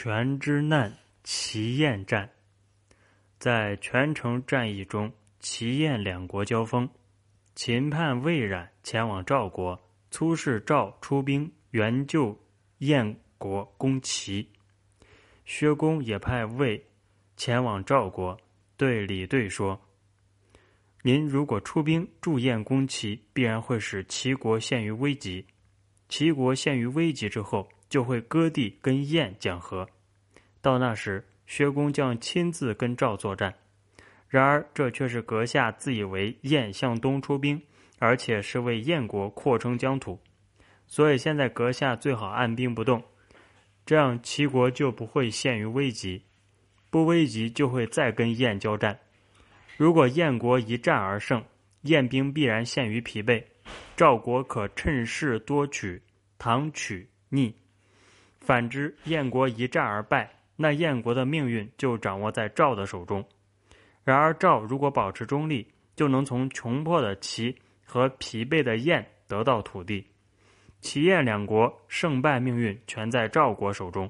全之难，齐燕战。在全城战役中，齐燕两国交锋。秦叛魏冉前往赵国，促使赵出兵援救燕国攻齐。薛公也派魏前往赵国，对李兑说：“您如果出兵助燕攻齐，必然会使齐国陷于危急。齐国陷于危急之后。”就会割地跟燕讲和，到那时，薛公将亲自跟赵作战。然而，这却是阁下自以为燕向东出兵，而且是为燕国扩充疆土，所以现在阁下最好按兵不动，这样齐国就不会陷于危急，不危急就会再跟燕交战。如果燕国一战而胜，燕兵必然陷于疲惫，赵国可趁势多取唐取逆。反之，燕国一战而败，那燕国的命运就掌握在赵的手中。然而，赵如果保持中立，就能从穷迫的齐和疲惫的燕得到土地。齐燕两国胜败命运全在赵国手中。